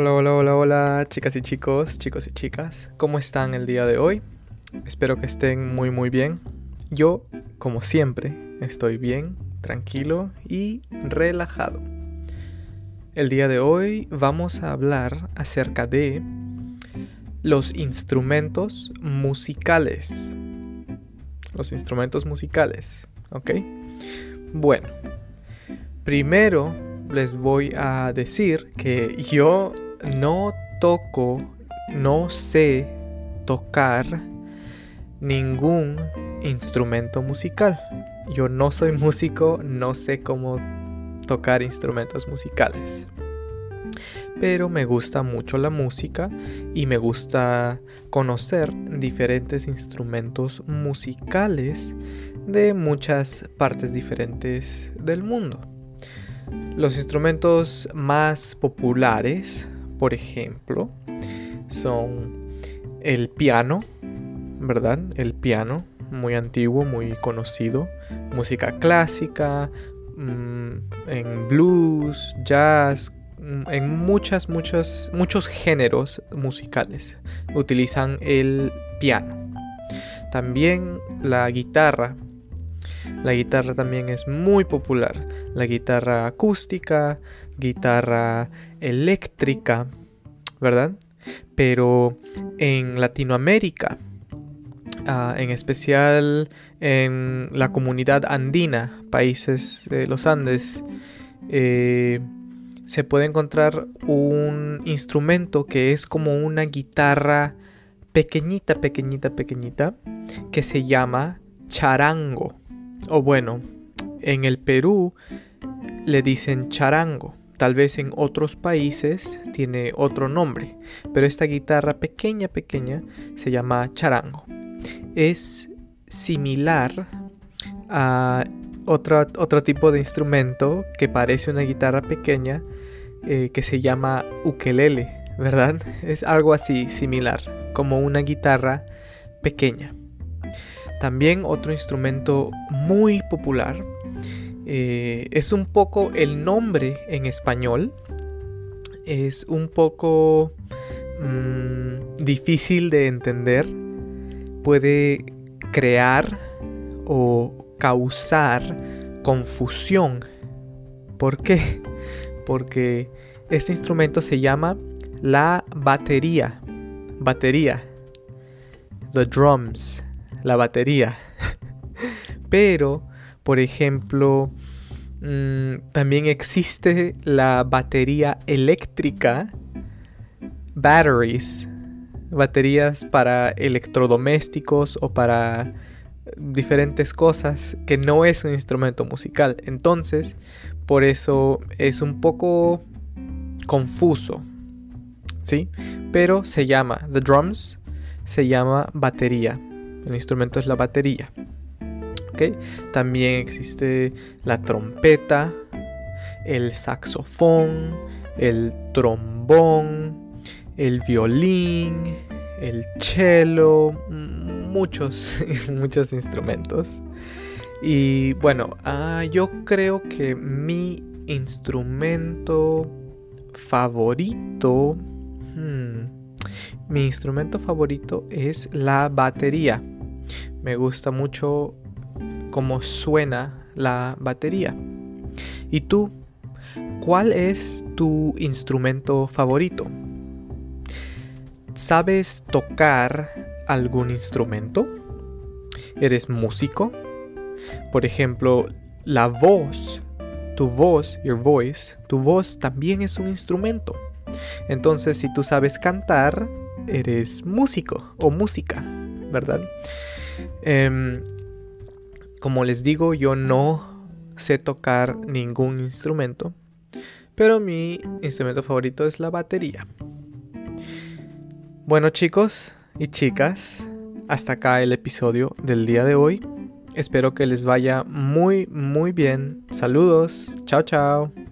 Hola, hola, hola, hola, chicas y chicos, chicos y chicas. ¿Cómo están el día de hoy? Espero que estén muy, muy bien. Yo, como siempre, estoy bien, tranquilo y relajado. El día de hoy vamos a hablar acerca de los instrumentos musicales. Los instrumentos musicales, ¿ok? Bueno, primero les voy a decir que yo no toco, no sé tocar ningún instrumento musical. Yo no soy músico, no sé cómo tocar instrumentos musicales. Pero me gusta mucho la música y me gusta conocer diferentes instrumentos musicales de muchas partes diferentes del mundo. Los instrumentos más populares, por ejemplo, son el piano, ¿verdad? El piano, muy antiguo, muy conocido. Música clásica, mm, en blues, jazz, mm, en muchas, muchas, muchos géneros musicales utilizan el piano. También la guitarra la guitarra también es muy popular. La guitarra acústica, guitarra eléctrica, ¿verdad? Pero en Latinoamérica, ah, en especial en la comunidad andina, países de los Andes, eh, se puede encontrar un instrumento que es como una guitarra pequeñita, pequeñita, pequeñita, que se llama charango. O bueno, en el Perú le dicen charango. Tal vez en otros países tiene otro nombre, pero esta guitarra pequeña, pequeña, se llama charango. Es similar a otro, otro tipo de instrumento que parece una guitarra pequeña eh, que se llama ukelele, ¿verdad? Es algo así similar, como una guitarra pequeña. También otro instrumento muy popular eh, es un poco el nombre en español. Es un poco mm, difícil de entender. Puede crear o causar confusión. ¿Por qué? Porque este instrumento se llama la batería. Batería. The drums la batería. Pero, por ejemplo, mm, también existe la batería eléctrica, batteries, baterías para electrodomésticos o para diferentes cosas que no es un instrumento musical. Entonces, por eso es un poco confuso. ¿Sí? Pero se llama, the drums se llama batería. El instrumento es la batería. También existe la trompeta, el saxofón, el trombón, el violín, el cello, muchos, muchos instrumentos. Y bueno, ah, yo creo que mi instrumento favorito... Hmm, mi instrumento favorito es la batería. Me gusta mucho cómo suena la batería. ¿Y tú? ¿Cuál es tu instrumento favorito? ¿Sabes tocar algún instrumento? ¿Eres músico? Por ejemplo, la voz, tu voz, your voice, tu voz también es un instrumento. Entonces, si tú sabes cantar, eres músico o música, ¿verdad? Em, como les digo, yo no sé tocar ningún instrumento, pero mi instrumento favorito es la batería. Bueno chicos y chicas, hasta acá el episodio del día de hoy. Espero que les vaya muy muy bien. Saludos. Chao chao.